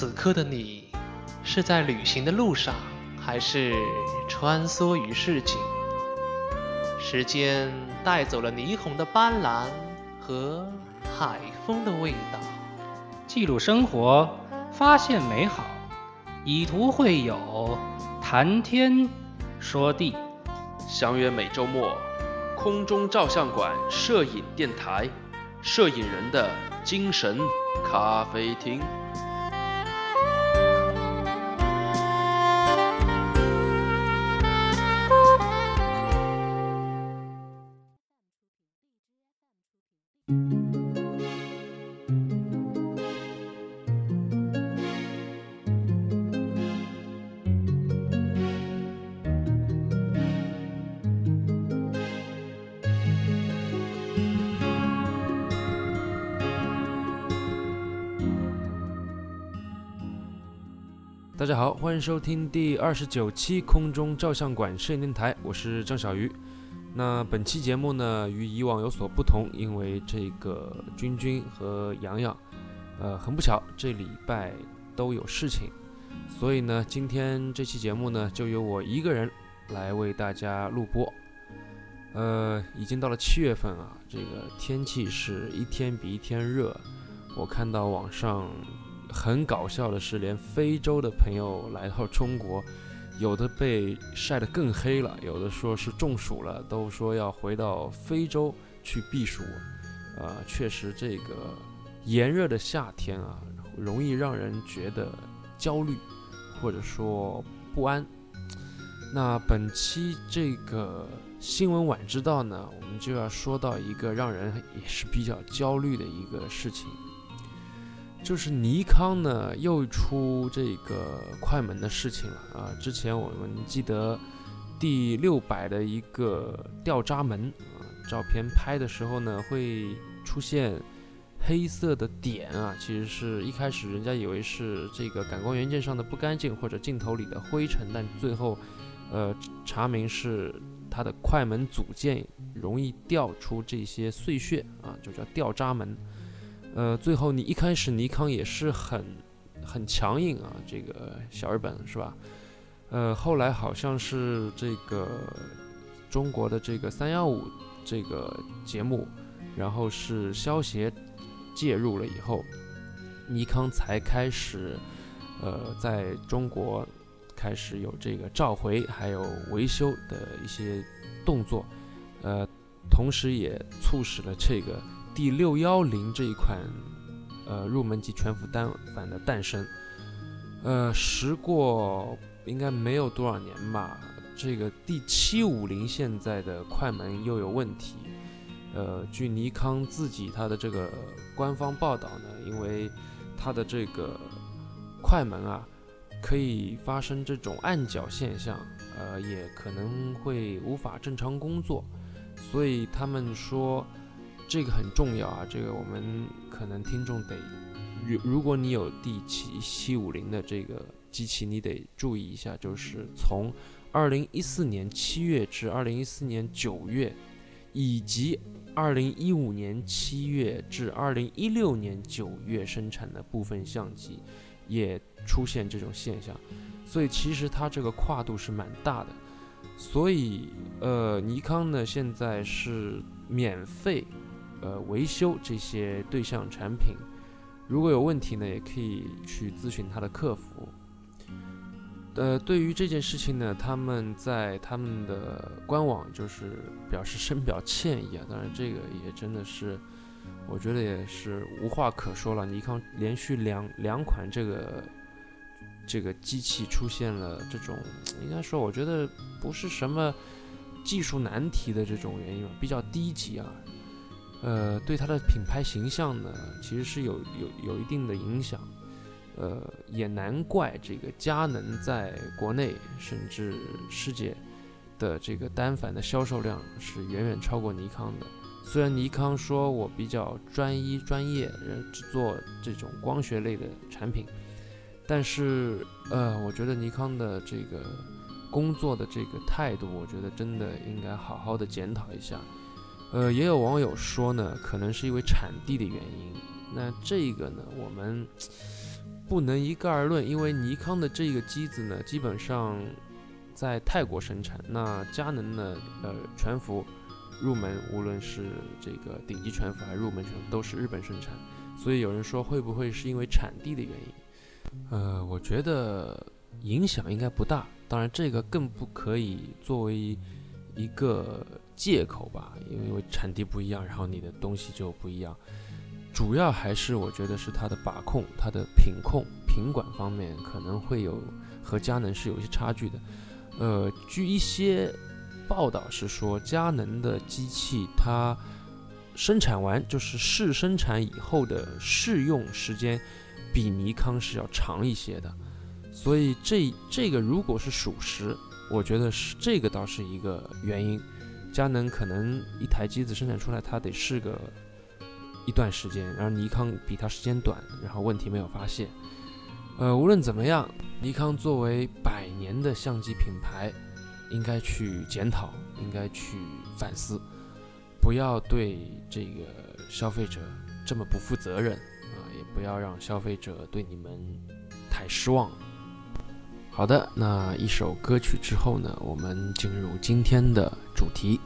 此刻的你，是在旅行的路上，还是穿梭于市井？时间带走了霓虹的斑斓和海风的味道。记录生活，发现美好，以图会友，谈天说地。相约每周末，空中照相馆摄影电台，摄影人的精神咖啡厅。大家好，欢迎收听第二十九期空中照相馆摄影电台，我是张小鱼。那本期节目呢，与以往有所不同，因为这个君君和洋洋，呃，很不巧，这礼拜都有事情，所以呢，今天这期节目呢，就由我一个人来为大家录播。呃，已经到了七月份啊，这个天气是一天比一天热，我看到网上。很搞笑的是，连非洲的朋友来到中国，有的被晒得更黑了，有的说是中暑了，都说要回到非洲去避暑。呃，确实，这个炎热的夏天啊，容易让人觉得焦虑，或者说不安。那本期这个新闻晚知道呢，我们就要说到一个让人也是比较焦虑的一个事情。就是尼康呢又出这个快门的事情了啊！之前我们记得第六百的一个掉渣门啊，照片拍的时候呢会出现黑色的点啊，其实是一开始人家以为是这个感光元件上的不干净或者镜头里的灰尘，但最后呃查明是它的快门组件容易掉出这些碎屑啊，就叫掉渣门。呃，最后你一开始尼康也是很很强硬啊，这个小日本是吧？呃，后来好像是这个中国的这个三幺五这个节目，然后是消协介入了以后，尼康才开始呃在中国开始有这个召回还有维修的一些动作，呃，同时也促使了这个。第六幺零这一款，呃，入门级全幅单反的诞生，呃，时过应该没有多少年吧。这个第七五零现在的快门又有问题，呃，据尼康自己它的这个官方报道呢，因为它的这个快门啊，可以发生这种暗角现象，呃，也可能会无法正常工作，所以他们说。这个很重要啊，这个我们可能听众得，如如果你有 D 七七五零的这个机器，你得注意一下，就是从二零一四年七月至二零一四年九月，以及二零一五年七月至二零一六年九月生产的部分相机，也出现这种现象，所以其实它这个跨度是蛮大的，所以呃，尼康呢现在是免费。呃，维修这些对象产品，如果有问题呢，也可以去咨询他的客服。呃，对于这件事情呢，他们在他们的官网就是表示深表歉意啊。当然，这个也真的是，我觉得也是无话可说了。尼康连续两两款这个这个机器出现了这种，应该说我觉得不是什么技术难题的这种原因吧，比较低级啊。呃，对它的品牌形象呢，其实是有有有一定的影响。呃，也难怪这个佳能在国内甚至世界的这个单反的销售量是远远超过尼康的。虽然尼康说我比较专一专业，呃，只做这种光学类的产品，但是呃，我觉得尼康的这个工作的这个态度，我觉得真的应该好好的检讨一下。呃，也有网友说呢，可能是因为产地的原因。那这个呢，我们不能一概而论，因为尼康的这个机子呢，基本上在泰国生产，那佳能呢，呃，全幅入门，无论是这个顶级全幅还是入门全幅，都是日本生产。所以有人说，会不会是因为产地的原因？呃，我觉得影响应该不大。当然，这个更不可以作为一个借口吧，因为产地不一样，然后你的东西就不一样。主要还是我觉得是它的把控、它的品控、品管方面可能会有和佳能是有一些差距的。呃，据一些报道是说，佳能的机器它生产完就是试生产以后的试用时间比尼康是要长一些的，所以这这个如果是属实，我觉得是这个倒是一个原因。佳能可能一台机子生产出来，它得试个。一段时间，然后尼康比它时间短，然后问题没有发现。呃，无论怎么样，尼康作为百年的相机品牌，应该去检讨，应该去反思，不要对这个消费者这么不负责任啊，也不要让消费者对你们太失望。好的，那一首歌曲之后呢，我们进入今天的主题。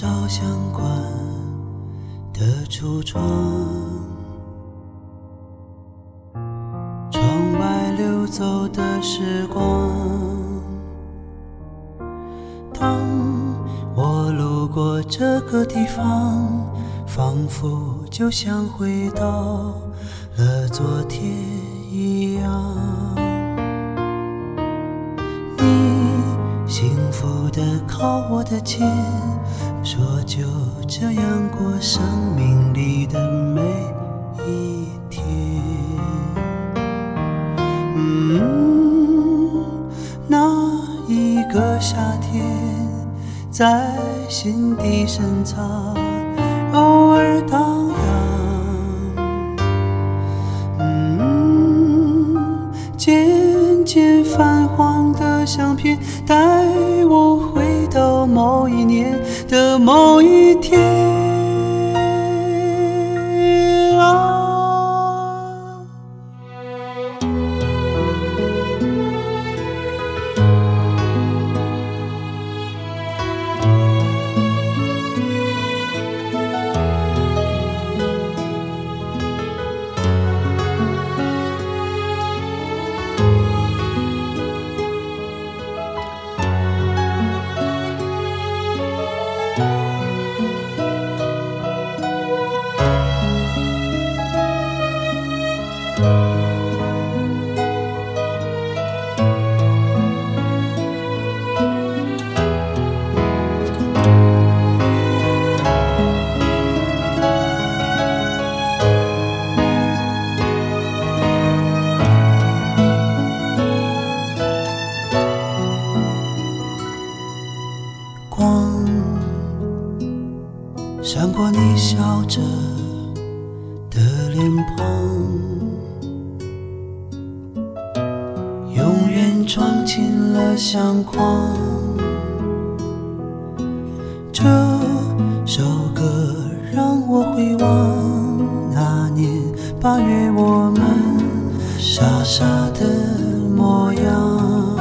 照相馆的橱窗窗外溜走的时光当我路过这个地方仿佛就像回到了昨天一样你幸福的靠我的肩说就这样过生命里的每一天。嗯，那一个夏天在心底深藏，偶尔荡漾。嗯渐渐泛黄的相片，带我回到某一年的某一天。的相框这首歌让我回望那年八月我们傻傻的模样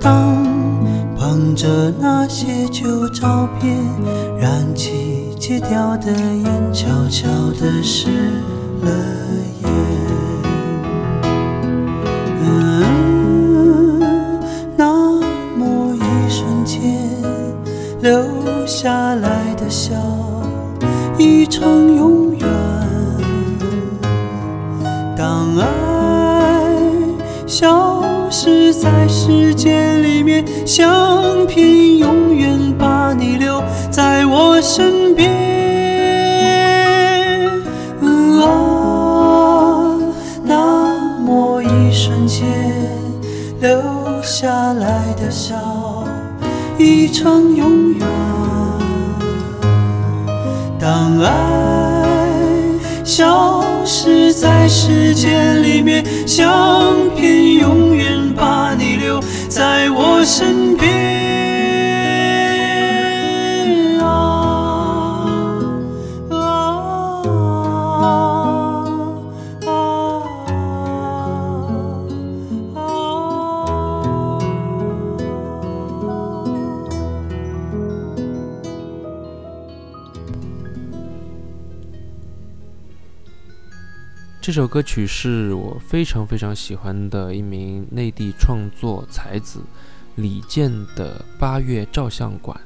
当捧着那些旧照片燃起戒掉的烟悄悄的湿了相片永远把你留在我身边啊那么一瞬间留下来的笑已成永远当爱消失在时间里面相片永远把你留在我身这首歌曲是我非常非常喜欢的一名内地创作才子李健的《八月照相馆》。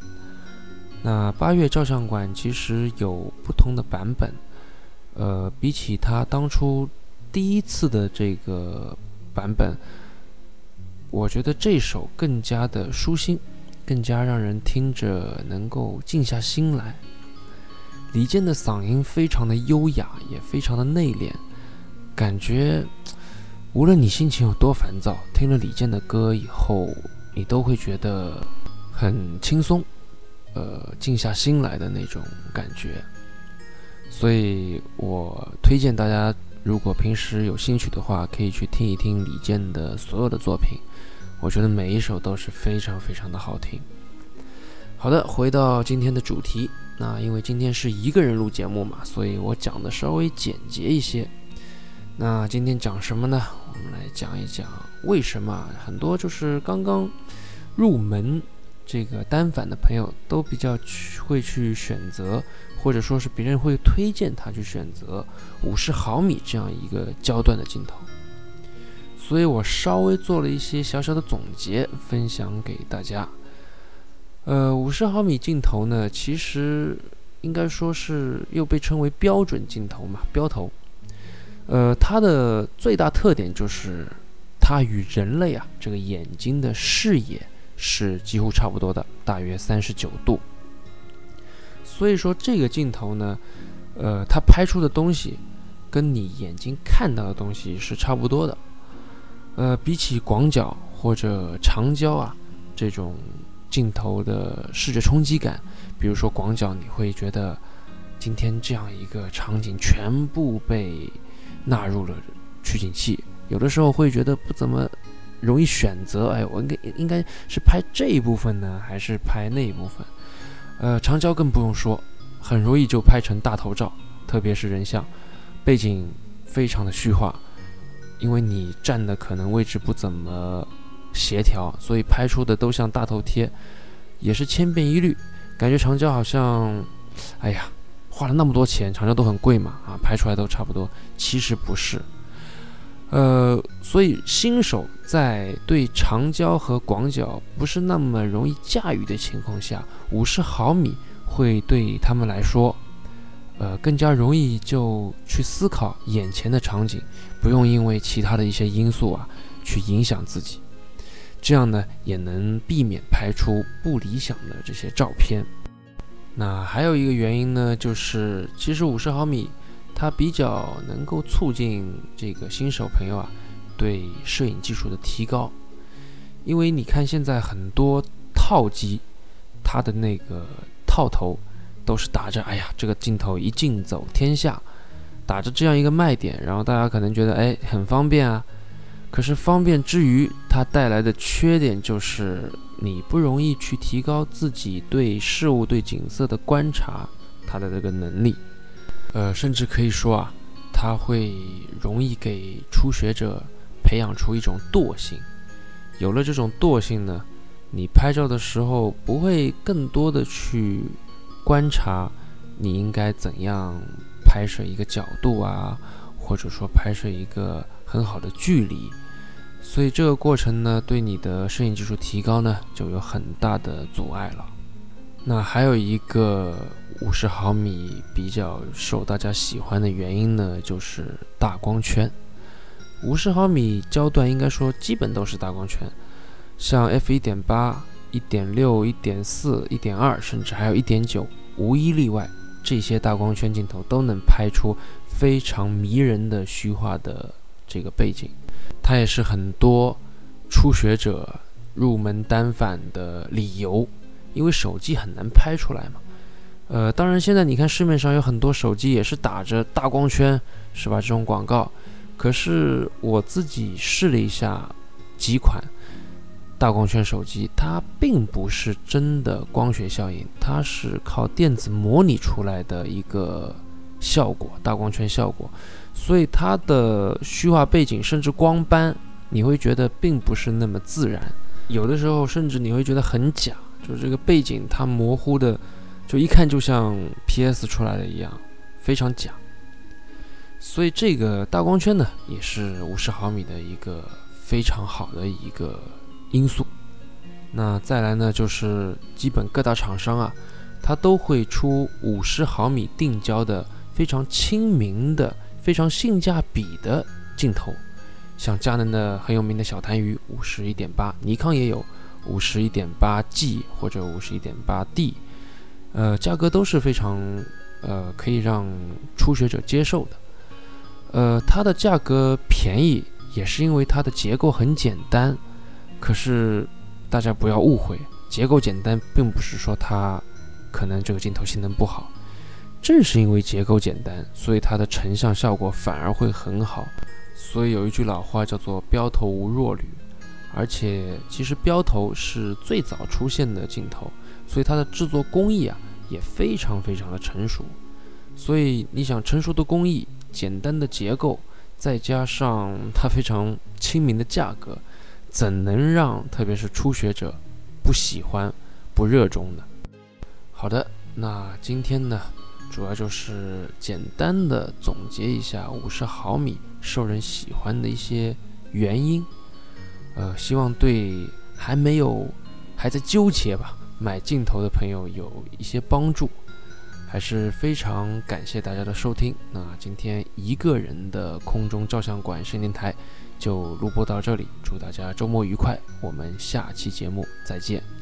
那《八月照相馆》其实有不同的版本，呃，比起他当初第一次的这个版本，我觉得这首更加的舒心，更加让人听着能够静下心来。李健的嗓音非常的优雅，也非常的内敛。感觉无论你心情有多烦躁，听了李健的歌以后，你都会觉得很轻松，呃，静下心来的那种感觉。所以我推荐大家，如果平时有兴趣的话，可以去听一听李健的所有的作品。我觉得每一首都是非常非常的好听。好的，回到今天的主题，那因为今天是一个人录节目嘛，所以我讲的稍微简洁一些。那今天讲什么呢？我们来讲一讲为什么很多就是刚刚入门这个单反的朋友都比较去会去选择，或者说是别人会推荐他去选择五十毫米这样一个焦段的镜头。所以我稍微做了一些小小的总结，分享给大家。呃，五十毫米镜头呢，其实应该说是又被称为标准镜头嘛，标头。呃，它的最大特点就是它与人类啊这个眼睛的视野是几乎差不多的，大约三十九度。所以说这个镜头呢，呃，它拍出的东西跟你眼睛看到的东西是差不多的。呃，比起广角或者长焦啊这种镜头的视觉冲击感，比如说广角，你会觉得今天这样一个场景全部被纳入了取景器，有的时候会觉得不怎么容易选择。哎，我应该应该是拍这一部分呢，还是拍那一部分？呃，长焦更不用说，很容易就拍成大头照，特别是人像，背景非常的虚化，因为你站的可能位置不怎么协调，所以拍出的都像大头贴，也是千变一律，感觉长焦好像，哎呀。花了那么多钱，长焦都很贵嘛，啊，拍出来都差不多。其实不是，呃，所以新手在对长焦和广角不是那么容易驾驭的情况下，五十毫米会对他们来说，呃，更加容易就去思考眼前的场景，不用因为其他的一些因素啊去影响自己，这样呢也能避免拍出不理想的这些照片。那还有一个原因呢，就是其实五十毫米它比较能够促进这个新手朋友啊对摄影技术的提高，因为你看现在很多套机，它的那个套头都是打着“哎呀，这个镜头一镜走天下”，打着这样一个卖点，然后大家可能觉得哎很方便啊，可是方便之余，它带来的缺点就是。你不容易去提高自己对事物、对景色的观察，它的这个能力，呃，甚至可以说啊，它会容易给初学者培养出一种惰性。有了这种惰性呢，你拍照的时候不会更多的去观察你应该怎样拍摄一个角度啊，或者说拍摄一个很好的距离。所以这个过程呢，对你的摄影技术提高呢，就有很大的阻碍了。那还有一个五十毫米比较受大家喜欢的原因呢，就是大光圈。五十毫米焦段应该说基本都是大光圈，像 f 一点八、一点六、一点四、一点二，甚至还有一点九，无一例外，这些大光圈镜头都能拍出非常迷人的虚化的这个背景。它也是很多初学者入门单反的理由，因为手机很难拍出来嘛。呃，当然现在你看市面上有很多手机也是打着大光圈，是吧？这种广告，可是我自己试了一下几款。大光圈手机，它并不是真的光学效应，它是靠电子模拟出来的一个效果，大光圈效果，所以它的虚化背景甚至光斑，你会觉得并不是那么自然，有的时候甚至你会觉得很假，就是这个背景它模糊的，就一看就像 PS 出来的一样，非常假。所以这个大光圈呢，也是五十毫米的一个非常好的一个。因素，那再来呢，就是基本各大厂商啊，它都会出五十毫米定焦的非常亲民的、非常性价比的镜头，像佳能的很有名的小痰盂五十一点八，尼康也有五十一点八 G 或者五十一点八 D，呃，价格都是非常呃可以让初学者接受的，呃，它的价格便宜也是因为它的结构很简单。可是，大家不要误会，结构简单并不是说它可能这个镜头性能不好。正是因为结构简单，所以它的成像效果反而会很好。所以有一句老话叫做“标头无弱旅”，而且其实标头是最早出现的镜头，所以它的制作工艺啊也非常非常的成熟。所以你想成熟的工艺、简单的结构，再加上它非常亲民的价格。怎能让特别是初学者不喜欢、不热衷呢？好的，那今天呢，主要就是简单的总结一下五十毫米受人喜欢的一些原因。呃，希望对还没有还在纠结吧买镜头的朋友有一些帮助。还是非常感谢大家的收听。那今天一个人的空中照相馆声电台。就录播到这里，祝大家周末愉快，我们下期节目再见。